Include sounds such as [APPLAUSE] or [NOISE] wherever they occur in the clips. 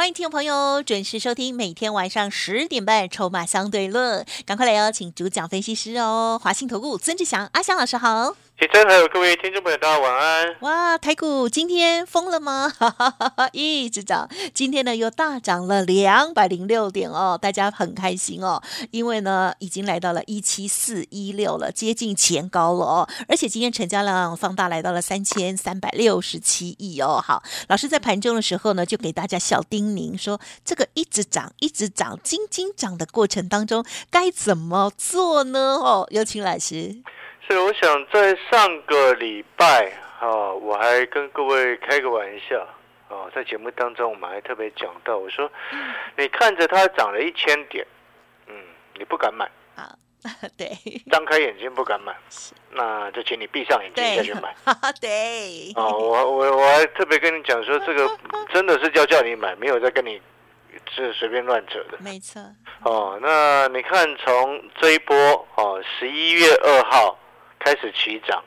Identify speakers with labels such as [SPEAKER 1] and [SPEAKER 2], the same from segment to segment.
[SPEAKER 1] 欢迎听众朋友准时收听每天晚上十点半《筹码相对论》，赶快来邀请主讲分析师哦，华信投顾曾志祥阿祥老师好。
[SPEAKER 2] 铁真还有各位听众朋友，大家晚安。
[SPEAKER 1] 哇，台股今天疯了吗？[LAUGHS] 一直涨，今天呢又大涨了两百零六点哦，大家很开心哦，因为呢已经来到了一七四一六了，接近前高了哦，而且今天成交量放大来到了三千三百六十七亿哦。好，老师在盘中的时候呢，就给大家小叮咛说，这个一直涨一直涨，金金涨的过程当中该怎么做呢？哦，有请老师。
[SPEAKER 2] 是，我想在上个礼拜啊，我还跟各位开个玩笑啊，在节目当中我们还特别讲到，我说，你看着它涨了一千点，嗯，你不敢买
[SPEAKER 1] 啊，对，
[SPEAKER 2] 张开眼睛不敢买，那就请你闭上眼睛再去买，[LAUGHS]
[SPEAKER 1] 对，
[SPEAKER 2] 哦，我我我还特别跟你讲说，这个 [LAUGHS] 真的是叫叫你买，没有在跟你是随便乱扯的，
[SPEAKER 1] 没错，
[SPEAKER 2] 哦，那你看从这一波哦，十一月二号。开始起涨，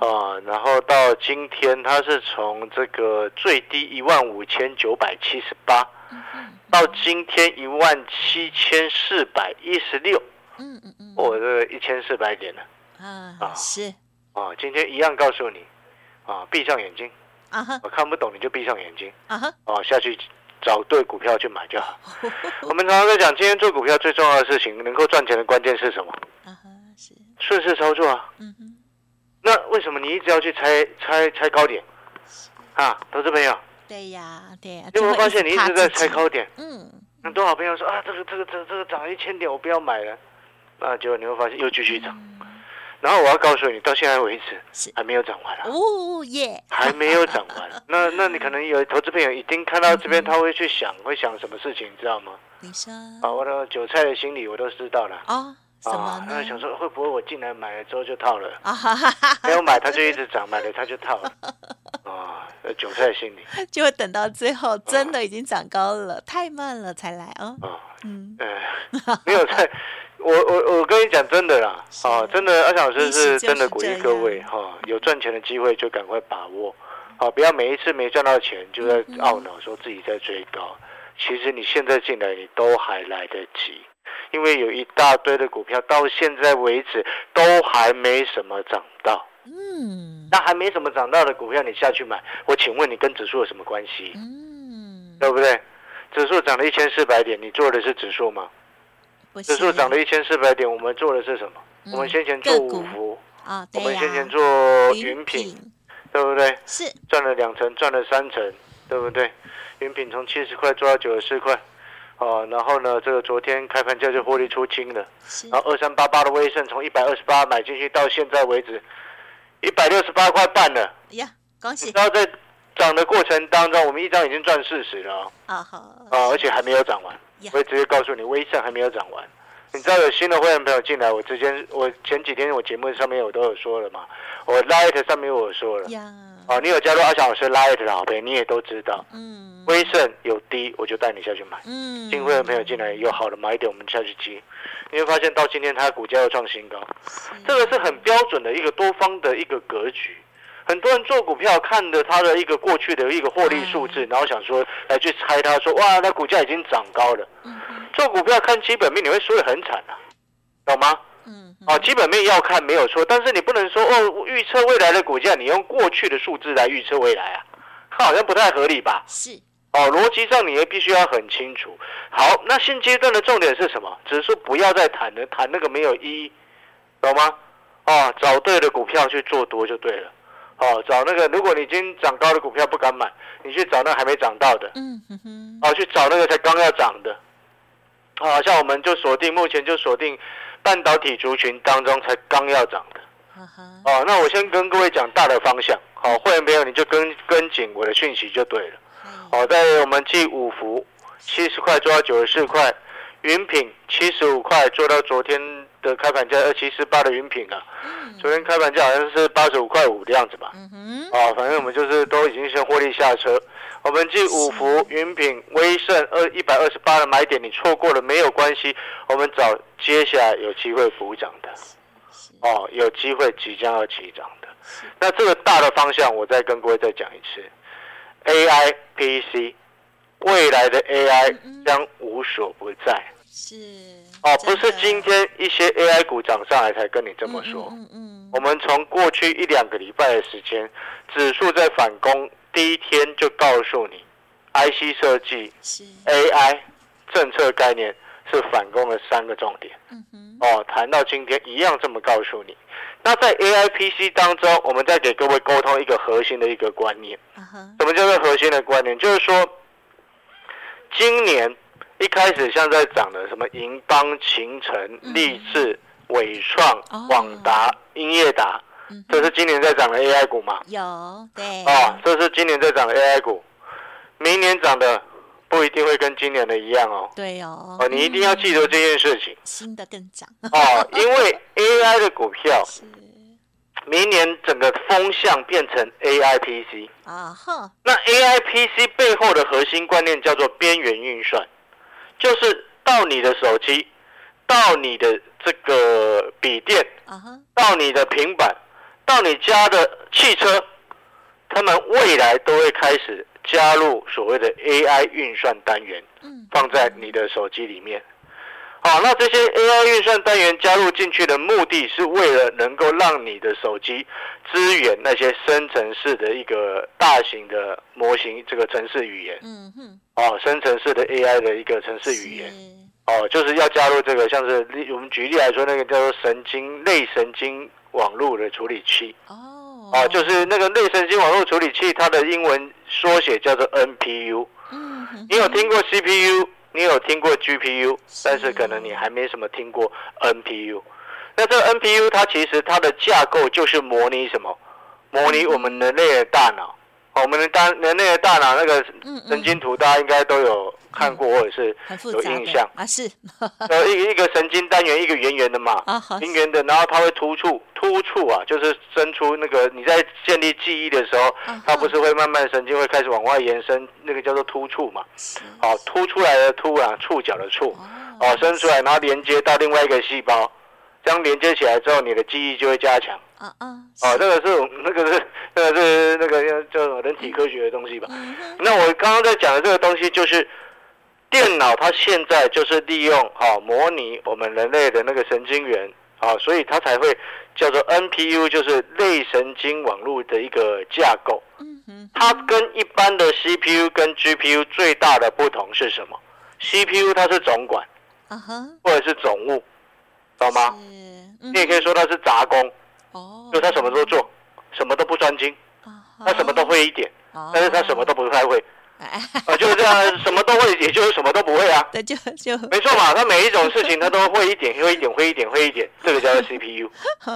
[SPEAKER 2] 啊，然后到今天，它是从这个最低一万五千九百七十八，到今天一万七千四百一十六，嗯嗯嗯，我这一千四百点了，
[SPEAKER 1] 啊啊。是，
[SPEAKER 2] 啊，今天一样告诉你，啊，闭上眼睛，啊我看不懂你就闭上眼睛，啊哈，哦，下去找对股票去买就好。[LAUGHS] 我们常常在讲，今天做股票最重要的事情，能够赚钱的关键是什么？顺势操作啊！嗯哼，那为什么你一直要去猜猜猜高点？啊，投资朋友。
[SPEAKER 1] 对呀，对呀。
[SPEAKER 2] 有没有发现你一直在猜高点？嗯。很多好朋友说啊，这个这个这个这个涨了一千点，我不要买了。那结果你会发现又继续涨。然后我要告诉你，到现在为止还没有涨完啊。哦耶！还没有涨完。[LAUGHS] 那那你可能有投资朋友已经看到这边，他会去想，会想什么事情，你知道吗？
[SPEAKER 1] 你说。
[SPEAKER 2] 啊，我的韭菜的心理我都知道了。
[SPEAKER 1] 啊。
[SPEAKER 2] 啊，那想说会不会我进来买了之后就套了？[LAUGHS] 啊哈哈，没有买他就一直涨，买了他就套了。啊，[LAUGHS] 韭菜心理
[SPEAKER 1] 就会等到最后真的已经涨高了，太慢了才来哦。啊，
[SPEAKER 2] 嗯，没有在，我我我跟你讲真的啦，啊，真的阿翔老师是真的鼓励各位哈，有赚钱的机会就赶快把握，好，不要每一次没赚到钱就在懊恼说自己在追高，其实你现在进来你都还来得及。因为有一大堆的股票到现在为止都还没什么涨到，嗯，那还没什么涨到的股票你下去买，我请问你跟指数有什么关系？嗯，对不对？指数涨了一千四百点，你做的是指数吗？指数涨了一千四百点，我们做的是什么？我们先前做五福
[SPEAKER 1] 啊，
[SPEAKER 2] 我们先前做云品，对不对？
[SPEAKER 1] 是
[SPEAKER 2] 赚了两成，赚了三成，对不对？云品从七十块做到九十四块。哦，然后呢，这个昨天开盘价就获利出清了，然后二三八八的威盛从一百二十八买进去到现在为止，一百六十八块半了。
[SPEAKER 1] 呀，恭喜！
[SPEAKER 2] 然后在涨的过程当中，我们一张已经赚四十了。啊好。啊，而且还没有涨完，我也直接告诉你，威盛还没有涨完。你知道有新的会员朋友进来，我之前我前几天我节目上面我都有说了嘛，我 light 上面我说了。呀。哦，你有加入阿翔老师 light 的好朋友，你也都知道。嗯。威盛有低，我就带你下去买。嗯，新会员朋友进来有好的买点，我们下去接。你会发现到今天它的股价又创新高，这个是很标准的一个多方的一个格局。很多人做股票看的它的一个过去的一个获利数字，然后想说来去猜它说哇，那股价已经涨高了。做股票看基本面你会输得很惨啊，懂吗？嗯，哦，基本面要看没有错，但是你不能说哦，预测未来的股价，你用过去的数字来预测未来啊，它 [LAUGHS] 好像不太合理吧？
[SPEAKER 1] 是。
[SPEAKER 2] 哦，逻辑上你也必须要很清楚。好，那现阶段的重点是什么？只是说不要再谈了，谈那个没有意义，懂吗？哦，找对的股票去做多就对了。哦，找那个如果你已经涨高的股票不敢买，你去找那还没涨到的。嗯哼哼。哦，去找那个才刚要涨的。好像我们就锁定，目前就锁定半导体族群当中才刚要涨的。哦，那我先跟各位讲大的方向。好，会员朋友你就跟跟紧我的讯息就对了。好，在我们继五福七十块做到九十四块，云品七十五块做到昨天的开盘价二七四八的云品啊，昨天开盘价好像是八十五块五的样子吧。啊，反正我们就是都已经先获利下车。我们继五福、云品、威盛二一百二十八的买点，你错过了没有关系，我们找接下来有机会补涨的。哦，有机会即将要起涨的。那这个大的方向，我再跟各位再讲一次：AI、PC，未来的 AI 将无所不在。是哦，不是今天一些 AI 股涨上来才跟你这么说。嗯嗯。我们从过去一两个礼拜的时间，指数在反攻第一天就告诉你，IC 设计、AI 政策概念是反攻的三个重点。嗯哼。哦，谈到今天一样这么告诉你。那在 AI PC 当中，我们再给各位沟通一个核心的一个观念。什么叫做核心的观念？就是说，今年一开始像在涨的什么银邦、秦城、立志、伟创、广达、英业达，这是今年在涨的 AI 股吗？
[SPEAKER 1] 有，对。
[SPEAKER 2] 哦，这是今年在涨的 AI 股，明年涨的。不一定会跟今年的一样哦。
[SPEAKER 1] 对哦。
[SPEAKER 2] 哦，你一定要记得这件事情。
[SPEAKER 1] 新的更涨。
[SPEAKER 2] 哦，因为 AI 的股票，[LAUGHS] 明年整个风向变成 AI PC。啊哈。那 AI PC 背后的核心观念叫做边缘运算，就是到你的手机，到你的这个笔电，到你的平板，到你家的汽车，他们未来都会开始。加入所谓的 AI 运算单元，放在你的手机里面。好，那这些 AI 运算单元加入进去的目的是为了能够让你的手机支援那些生成式的一个大型的模型，这个程式语言。嗯哼。哦，生成式的 AI 的一个程式语言。哦，就是要加入这个，像是我们举例来说，那个叫做神经类神经网络的处理器。哦。哦，就是那个内神经网络处理器，它的英文缩写叫做 NPU。嗯，你有听过 CPU，你有听过 GPU，但是可能你还没什么听过 NPU。那这个 NPU 它其实它的架构就是模拟什么？模拟我们人类的大脑。我们的大人类的大脑那个神经图，大家应该都有看过或者是有印象。
[SPEAKER 1] 啊？是，[LAUGHS]
[SPEAKER 2] 呃，一一个神经单元，一个圆圆的嘛，圆圆的，然后它会突触突触啊，就是伸出那个你在建立记忆的时候，它不是会慢慢神经会开始往外延伸，那个叫做突触嘛，好，突出来的突啊，触角的触，哦，伸出来，然后连接到另外一个细胞，这样连接起来之后，你的记忆就会加强。啊啊！哦，这个是那个是那个是那个叫人体科学的东西吧？那我刚刚在讲的这个东西，就是电脑它现在就是利用哈模拟我们人类的那个神经元啊，所以它才会叫做 NPU，就是类神经网络的一个架构。它跟一般的 CPU 跟 GPU 最大的不同是什么？CPU 它是总管，或者是总务，懂吗？你也可以说它是杂工。哦，就他什么都做，什么都不专精，他什么都会一点，但是他什么都不太会，啊，就是这样，什么都会，[LAUGHS] 也就是什么都不会啊。[LAUGHS]
[SPEAKER 1] 对，就就
[SPEAKER 2] 没错嘛，他每一种事情他都会一点，会一点，会一点，会一点，这个叫做 [LAUGHS] CPU，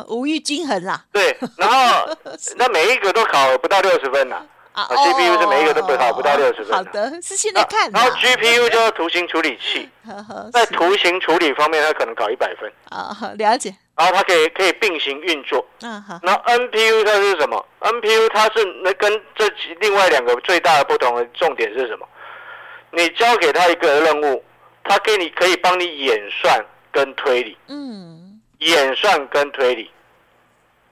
[SPEAKER 1] 无欲均衡啦。
[SPEAKER 2] 对，然后那每一个都考不到六十分呐。啊，CPU 是每一个都不考不到六十分。
[SPEAKER 1] 好的，是现在看。
[SPEAKER 2] 然后 GPU 就是图形处理器，在图形处理方面，他可能考一百分。
[SPEAKER 1] 啊，了解。
[SPEAKER 2] 然后它可以可以并行运作。嗯好。然后 NPU 它是什么？NPU 它是那跟这另外两个最大的不同的重点是什么？你交给他一个任务，他给你可以帮你演算跟推理。嗯。演算跟推理。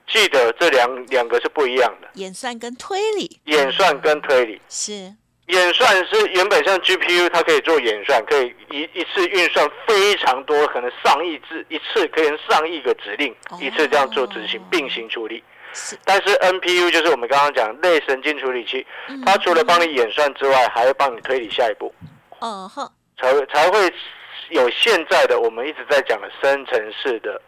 [SPEAKER 2] 记得这两两个是不一样的，
[SPEAKER 1] 演算跟推理。
[SPEAKER 2] 演算跟推理
[SPEAKER 1] 是
[SPEAKER 2] 演算是原本像 GPU，它可以做演算，可以一一次运算非常多，可能上亿字，一次可以上亿个指令，一次这样做执行并行处理。但是 NPU 就是我们刚刚讲类神经处理器，它除了帮你演算之外，还会帮你推理下一步。哦呵，才会才会有现在的我们一直在讲的生成式的。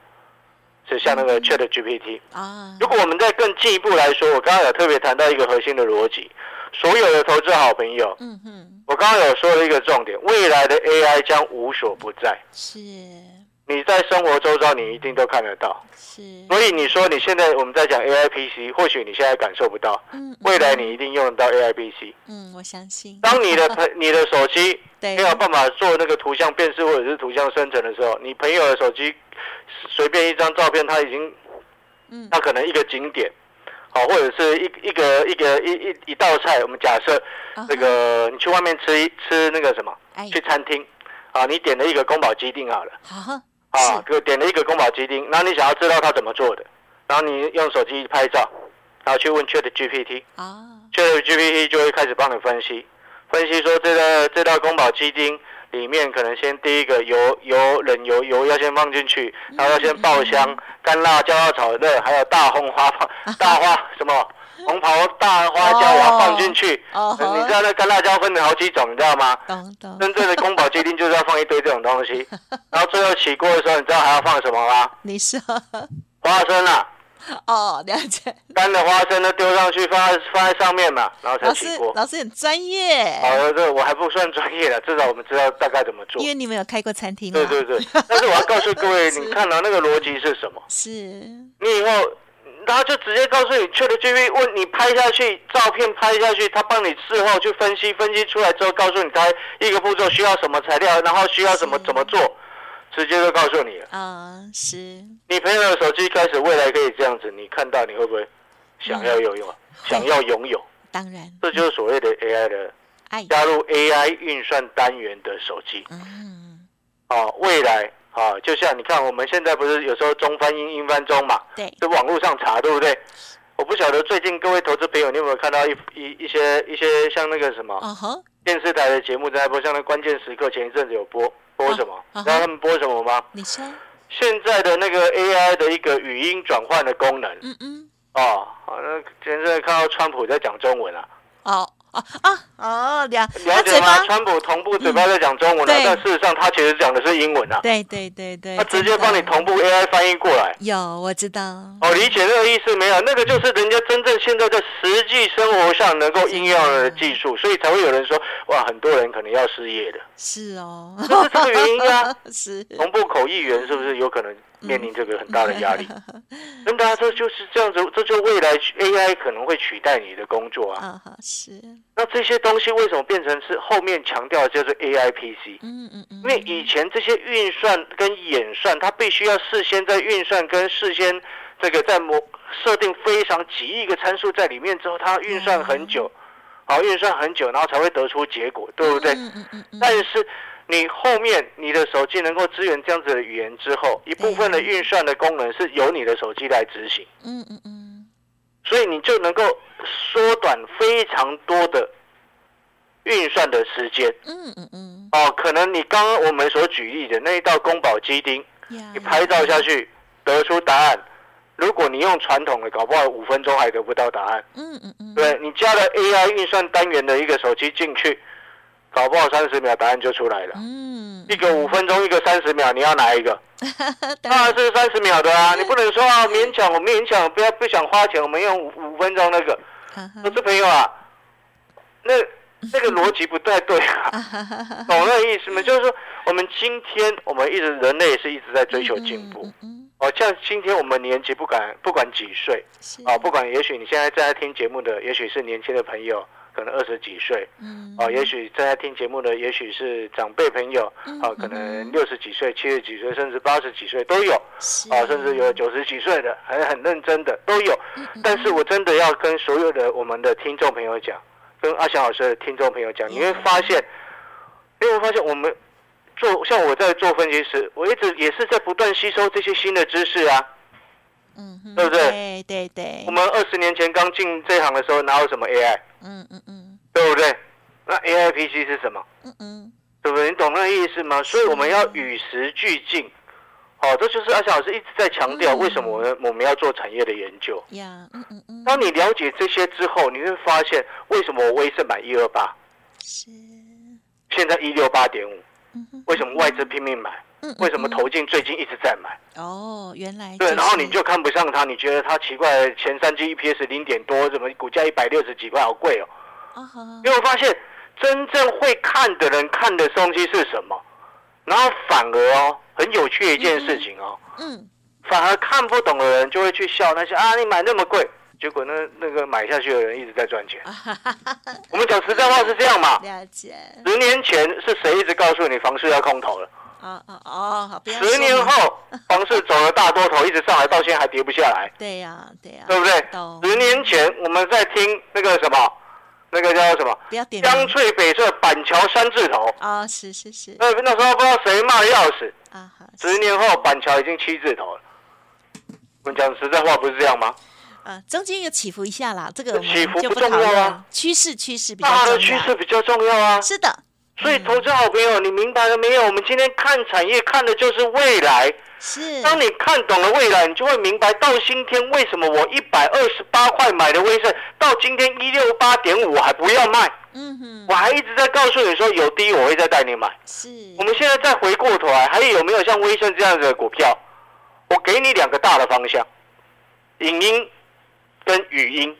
[SPEAKER 2] 就像那个 Chat GPT 啊，如果我们再更进一步来说，我刚刚有特别谈到一个核心的逻辑，所有的投资好朋友，嗯哼，我刚刚有说了一个重点，未来的 AI 将无所不在。是，你你在生活周遭你一定都看得到。是。所以你说你现在我们在讲 AI PC，或许你现在感受不到，嗯，未来你一定用得到 AI PC。
[SPEAKER 1] 嗯，我相信。
[SPEAKER 2] 当你的朋 [LAUGHS] 你的手机没有办法做那个图像辨识或者是图像生成的时候，你朋友的手机随便一张照片，他已经，嗯，他可能一个景点。好，或者是一一个一个一一一道菜，我们假设那个你去外面吃一吃那个什么，去餐厅啊，你点了一个宫保鸡丁好了，啊，就点了一个宫保鸡丁，然后你想要知道它怎么做的，然后你用手机拍照，然后去问 Chat GPT，啊，Chat GPT 就会开始帮你分析，分析说这个这道宫保鸡丁。里面可能先第一个油油冷油油要先放进去，然后要先爆香，干辣椒要炒热，还有大红花放大花什么红袍大花椒也要放进去。哦，你知道那干辣椒分成好几种，你知道吗？懂懂。真正的宫保鸡丁就是要放一堆这种东西，然后最后起锅的时候，你知道还要放什么吗？
[SPEAKER 1] 你说
[SPEAKER 2] 花生啊。[LAUGHS]
[SPEAKER 1] 哦，了解。
[SPEAKER 2] 干的花生都，丢上去，放在放在上面嘛，然后才起锅。
[SPEAKER 1] 老师很专业。
[SPEAKER 2] 哦，这我还不算专业的，至少我们知道大概怎么做。
[SPEAKER 1] 因为你们有开过餐厅。
[SPEAKER 2] 对对对。但是我要告诉各位，[LAUGHS] 你看到那个逻辑是什么？
[SPEAKER 1] 是。
[SPEAKER 2] 你以后，他就直接告诉你，去了 G V 问你拍下去，照片拍下去，他帮你事后去分析，分析出来之后，告诉你他一个步骤需要什么材料，然后需要什么怎么做。直接就告诉你了啊，是。你朋友的手机开始未来可以这样子，你看到你会不会想要拥有？想要拥有？
[SPEAKER 1] 当然。
[SPEAKER 2] 这就是所谓的 AI 的加入 AI 运算单元的手机。嗯。哦，未来啊，就像你看，我们现在不是有时候中翻英，英翻中嘛？
[SPEAKER 1] 对。
[SPEAKER 2] 在网络上查，对不对？我不晓得最近各位投资朋友，你有没有看到一一一些一些像那个什么？电视台的节目在播，像那关键时刻前一阵子有播。播什么？知道他们播什么吗？
[SPEAKER 1] 你说。
[SPEAKER 2] 现在的那个 AI 的一个语音转换的功能。嗯嗯。哦，那现在看到川普在讲中文啊。哦。
[SPEAKER 1] 哦啊哦，了
[SPEAKER 2] 了解吗？川普同步嘴巴在讲中文啊，但事实上他其实讲的是英文啊。
[SPEAKER 1] 对对对对，
[SPEAKER 2] 他直接帮你同步 AI 翻译过来。
[SPEAKER 1] 有，我知道。
[SPEAKER 2] 哦，理解那个意思没有？那个就是人家真正现在在实际生活上能够应用的技术，所以才会有人说，哇，很多人可能要失业的。
[SPEAKER 1] 是哦，
[SPEAKER 2] 就是这个原因啊。[LAUGHS]
[SPEAKER 1] 是。
[SPEAKER 2] 同步口译员是不是有可能？面临这个很大的压力，[LAUGHS] 真的，这就是这样子，这就未来 AI 可能会取代你的工作啊。是。那这些东西为什么变成是后面强调叫做 AI PC？嗯嗯嗯。因为以前这些运算跟演算，它必须要事先在运算跟事先这个在模设定非常几亿个参数在里面之后，它运算很久，好运算很久，然后才会得出结果，对不对？嗯嗯嗯。但是。你后面你的手机能够支援这样子的语言之后，一部分的运算的功能是由你的手机来执行。嗯嗯嗯，所以你就能够缩短非常多的运算的时间。嗯嗯嗯。哦，可能你刚刚我们所举例的那一道宫保鸡丁，你拍照下去得出答案，如果你用传统的，搞不好五分钟还得不到答案。嗯嗯嗯。对你加了 AI 运算单元的一个手机进去。搞不好三十秒答案就出来了。嗯，一个五分钟，一个三十秒，你要哪一个？[LAUGHS] 当然是三十秒的啊！你不能说啊，勉强我勉强，不要不想花钱，我们用五五分钟那个。[LAUGHS] 我这朋友啊，那那个逻辑不太对啊，[LAUGHS] 懂那个意思吗？就是说，我们今天我们一直人类是一直在追求进步。哦，像今天我们年纪不管不管几岁，啊，不管也许你现在正在听节目的，也许是年轻的朋友。可能二十几岁，嗯，哦，也许正在听节目的，也许是长辈朋友，哦，可能六十几岁、七十几岁，甚至八十几岁都有，啊，甚至有九十几岁的，还很认真的都有。但是我真的要跟所有的我们的听众朋友讲，跟阿翔老师的听众朋友讲，你会发现，你会发现我们做像我在做分析师，我一直也是在不断吸收这些新的知识啊。嗯，对不对？
[SPEAKER 1] 对对对。
[SPEAKER 2] 我们二十年前刚进这行的时候，哪有什么 AI？嗯嗯嗯，对不对？那 AI PC 是什么？嗯嗯，对不对？你懂那个意思吗？所以我们要与时俱进。好，这就是阿翔老师一直在强调，为什么我们我们要做产业的研究。呀，嗯嗯嗯。当你了解这些之后，你会发现为什么我威盛买一二八，是现在一六八点五，为什么外资拼命买？为什么投进最近一直在买？
[SPEAKER 1] 哦，原来
[SPEAKER 2] 对，然后你就看不上它，你觉得它奇怪，前三季 EPS 零点多，怎么股价一百六十几块，好贵哦。因为我发现真正会看的人看的东西是什么？然后反而哦，很有趣的一件事情哦，嗯，反而看不懂的人就会去笑那些啊，你买那么贵，结果那那个买下去的人一直在赚钱。我们讲实在话是这样嘛？
[SPEAKER 1] 了解。
[SPEAKER 2] 十年前是谁一直告诉你房市要空头了？啊啊哦，十年后房市走了大多头，一直上来，到现在还跌不下来。
[SPEAKER 1] 对呀，对呀，
[SPEAKER 2] 对不对？十年前我们在听那个什么，那个叫什么？
[SPEAKER 1] 不要点。
[SPEAKER 2] 江翠北侧板桥三字头。
[SPEAKER 1] 啊，是是是。
[SPEAKER 2] 那那时候不知道谁骂的要死。啊十年后板桥已经七字头了。我们讲实在话，不是这样吗？
[SPEAKER 1] 啊，中间有起伏一下啦，这个
[SPEAKER 2] 起伏不重要啊。
[SPEAKER 1] 趋势趋势比较重要。大
[SPEAKER 2] 的趋势比较重要啊。
[SPEAKER 1] 是的。
[SPEAKER 2] 所以，投资好朋友，你明白了没有？我们今天看产业，看的就是未来。
[SPEAKER 1] 是。
[SPEAKER 2] 当你看懂了未来，你就会明白，到今天为什么我一百二十八块买的威盛，到今天一六八点五还不要卖。嗯哼。我还一直在告诉你说，有低我会再带你买。
[SPEAKER 1] 是。
[SPEAKER 2] 我们现在再回过头来，还有没有像威盛这样子的股票？我给你两个大的方向：影音跟语音。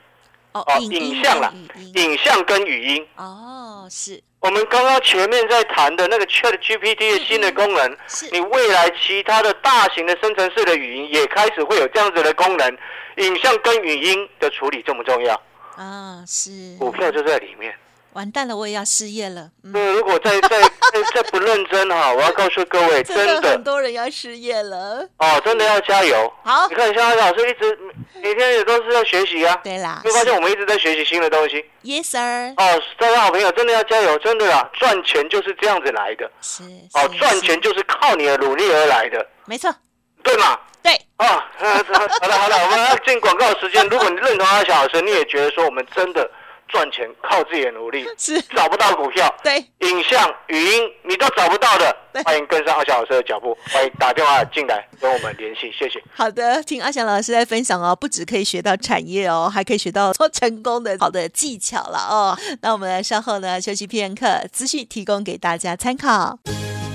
[SPEAKER 1] 哦，
[SPEAKER 2] 影像啦，影像跟语音。
[SPEAKER 1] 哦，是。
[SPEAKER 2] 我们刚刚前面在谈的那个 Chat GPT 的新的功能，你未来其他的大型的生成式的语音也开始会有这样子的功能，影像跟语音的处理重不重要？
[SPEAKER 1] 啊，是。
[SPEAKER 2] 股票就在里面。
[SPEAKER 1] 完蛋了，我也要失业了。
[SPEAKER 2] 对，如果再 [LAUGHS] 再再再不认真哈，[LAUGHS] 我要告诉各位，真的
[SPEAKER 1] 很多人要失业了。
[SPEAKER 2] 哦，真的要加油。
[SPEAKER 1] 好，
[SPEAKER 2] 你看，像老师一直每天也都是在学习啊。
[SPEAKER 1] 对啦。
[SPEAKER 2] 会发现我们一直在学习新的东西。
[SPEAKER 1] Yes sir。
[SPEAKER 2] 哦，大家好朋友，真的要加油，真的啦，赚钱就是这样子来的。
[SPEAKER 1] 是。
[SPEAKER 2] 哦，赚钱就是靠你的努力而来的。
[SPEAKER 1] 没错。
[SPEAKER 2] 对嘛？
[SPEAKER 1] 对。
[SPEAKER 2] 哦，[LAUGHS] 好了好了，我们要进广告时间。如果你认同阿小老师，你也觉得说我们真的。赚钱靠自己的努力，[LAUGHS]
[SPEAKER 1] 是
[SPEAKER 2] 找不到股票，
[SPEAKER 1] 对，
[SPEAKER 2] 影像、语音你都找不到的，欢迎跟上阿翔老师的脚步，欢迎打电话进来跟我们联系，谢谢。
[SPEAKER 1] 好的，听阿翔老师在分享哦，不止可以学到产业哦，还可以学到做成功的好的技巧了哦。那我们稍后呢休息片刻，资讯提供给大家参考。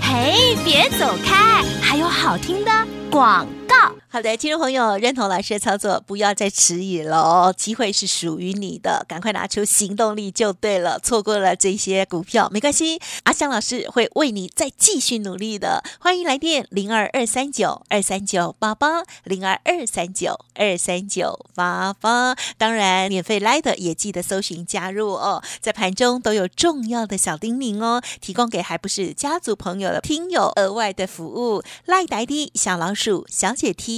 [SPEAKER 1] 嘿，别走开，还有好听的广告。好的，听众朋友，认同老师的操作，不要再迟疑了哦，机会是属于你的，赶快拿出行动力就对了。错过了这些股票没关系，阿香老师会为你再继续努力的。欢迎来电零二二三九二三九八八零二二三九二三九八八，当然免费来的也记得搜寻加入哦，在盘中都有重要的小叮咛哦，提供给还不是家族朋友的听友额外的服务，赖呆的小老鼠小姐 T。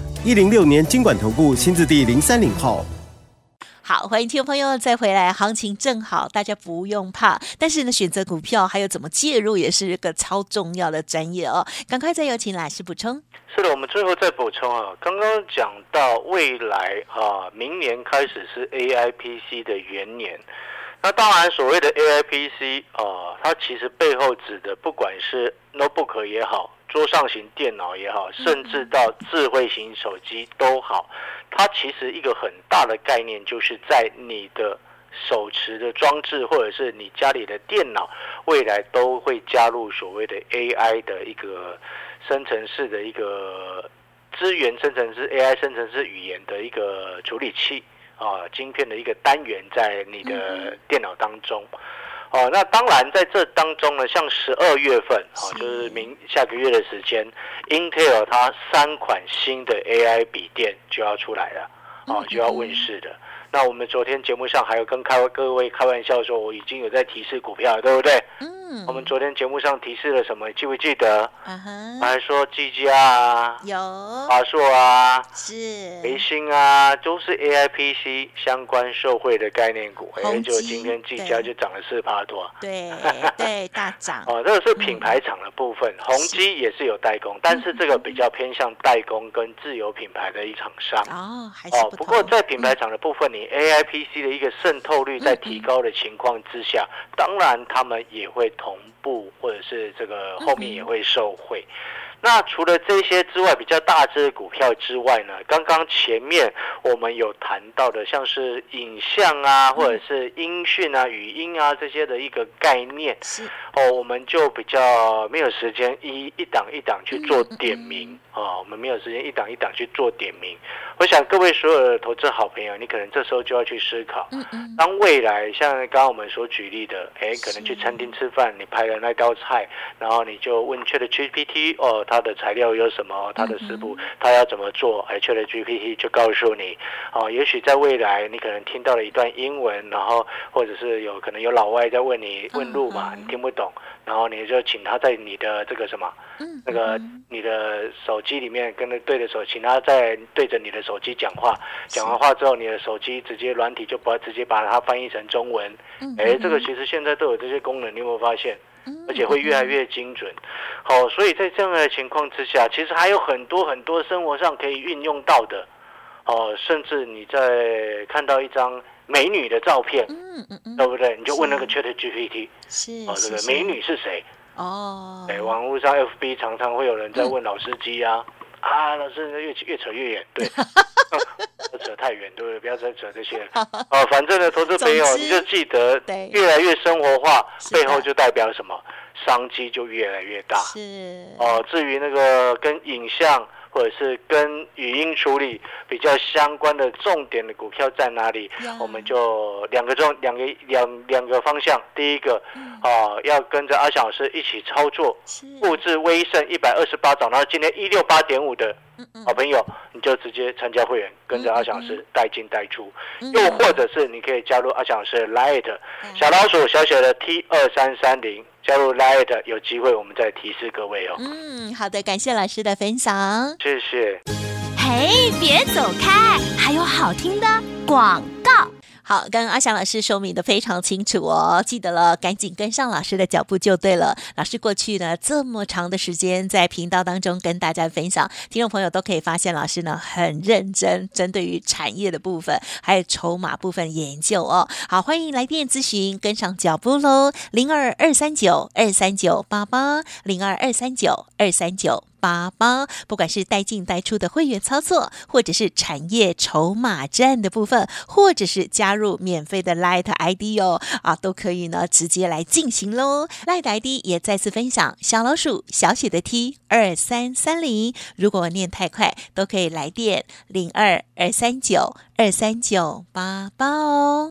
[SPEAKER 3] 一零六年经管投顾新字第零三零号，
[SPEAKER 1] 好，欢迎听众朋友再回来，行情正好，大家不用怕。但是呢，选择股票还有怎么介入，也是一个超重要的专业哦。赶快再有请老师补充。
[SPEAKER 2] 是的，我们最后再补充啊，刚刚讲到未来啊，明年开始是 A I P C 的元年。那当然，所谓的 A I P C 啊，它其实背后指的不管是 notebook 也好。桌上型电脑也好，甚至到智慧型手机都好，它其实一个很大的概念，就是在你的手持的装置或者是你家里的电脑，未来都会加入所谓的 AI 的一个生成式的一个资源生成式 AI 生成式语言的一个处理器啊，晶片的一个单元在你的电脑当中。哦，那当然，在这当中呢，像十二月份，哦，就是明下个月的时间，Intel 它三款新的 AI 笔电就要出来了，哦，就要问世的。那我们昨天节目上还有跟开各位开玩笑说，我已经有在提示股票，对不对？嗯。我们昨天节目上提示了什么？记不记得？还说技嘉啊，
[SPEAKER 1] 有
[SPEAKER 2] 华硕啊，
[SPEAKER 1] 是
[SPEAKER 2] 维星啊，都是 A I P C 相关受惠的概念股。
[SPEAKER 1] 哎，
[SPEAKER 2] 就今天技嘉就涨了四趴多。
[SPEAKER 1] 对对，[LAUGHS] 大涨。
[SPEAKER 2] 哦，这个是品牌厂的部分，宏基也是有代工，但是这个比较偏向代工跟自有品牌的一厂商。
[SPEAKER 1] 哦，还是哦。
[SPEAKER 2] 不过在品牌厂的部分，你 A I P C 的一个渗透率在提高的情况之下，当然他们也会同步，或者是这个后面也会受惠。那除了这些之外，比较大只的股票之外呢，刚刚前面我们有谈到的，像是影像啊，或者是音讯啊、语音啊这些的一个概念，哦，我们就比较没有时间一一档一档去做点名。哦，我们没有时间一档一档去做点名。我想各位所有的投资好朋友，你可能这时候就要去思考，当未来像刚刚我们所举例的，哎，可能去餐厅吃饭，你拍了那道菜，然后你就问 Chat GPT 哦。它的材料有什么？它的食谱，它要怎么做？哎，Chat GPT 就告诉你。哦，也许在未来，你可能听到了一段英文，然后或者是有可能有老外在问你问路嘛，你听不懂，然后你就请他在你的这个什么，那个你的手机里面跟着对着手，请他在对着你的手机讲话。讲完话之后，你的手机直接软体就把直接把它翻译成中文。哎，这个其实现在都有这些功能，你有没有发现？而且会越来越精准，好，所以在这样的情况之下，其实还有很多很多生活上可以运用到的，哦，甚至你在看到一张美女的照片，嗯嗯嗯，对不对？你就问那个 Chat GPT，
[SPEAKER 1] 是
[SPEAKER 2] 哦，这个美女是谁？哦，哎，网络上 FB 常常会有人在问老司机啊。啊，老师越越扯越远，对，[LAUGHS] 不扯太远，对不对？不要再扯这些。[LAUGHS] 哦，反正呢，投资朋友你就记得，越来越生活化，背后就代表什么？商机就越来越大。
[SPEAKER 1] 是。
[SPEAKER 2] 哦，至于那个跟影像。或者是跟语音处理比较相关的重点的股票在哪里？我们就两个重两个两两个方向。第一个啊，要跟着阿翔老师一起操作，布置威盛一百二十八涨到今天一六八点五的好朋友，你就直接参加会员，跟着阿翔老师带进带出。又或者是你可以加入阿翔老师的 Light 小老鼠小写的 T 二三三零。加入 Light 有机会，我们再提示各位哦。
[SPEAKER 1] 嗯，好的，感谢老师的分享，
[SPEAKER 2] 谢谢。
[SPEAKER 4] 嘿，别走开，还有好听的广告。
[SPEAKER 1] 好，刚刚阿翔老师说明的非常清楚哦，记得了，赶紧跟上老师的脚步就对了。老师过去呢这么长的时间在频道当中跟大家分享，听众朋友都可以发现老师呢很认真，针对于产业的部分还有筹码部分研究哦。好，欢迎来电咨询，跟上脚步喽，零二二三九二三九八八，零二二三九二三九。八八，不管是带进带出的会员操作，或者是产业筹码战的部分，或者是加入免费的 Light ID 哦，啊，都可以呢，直接来进行喽。Light ID 也再次分享，小老鼠小写的 T 二三三零，如果念太快，都可以来电零二二三九二三九八八哦。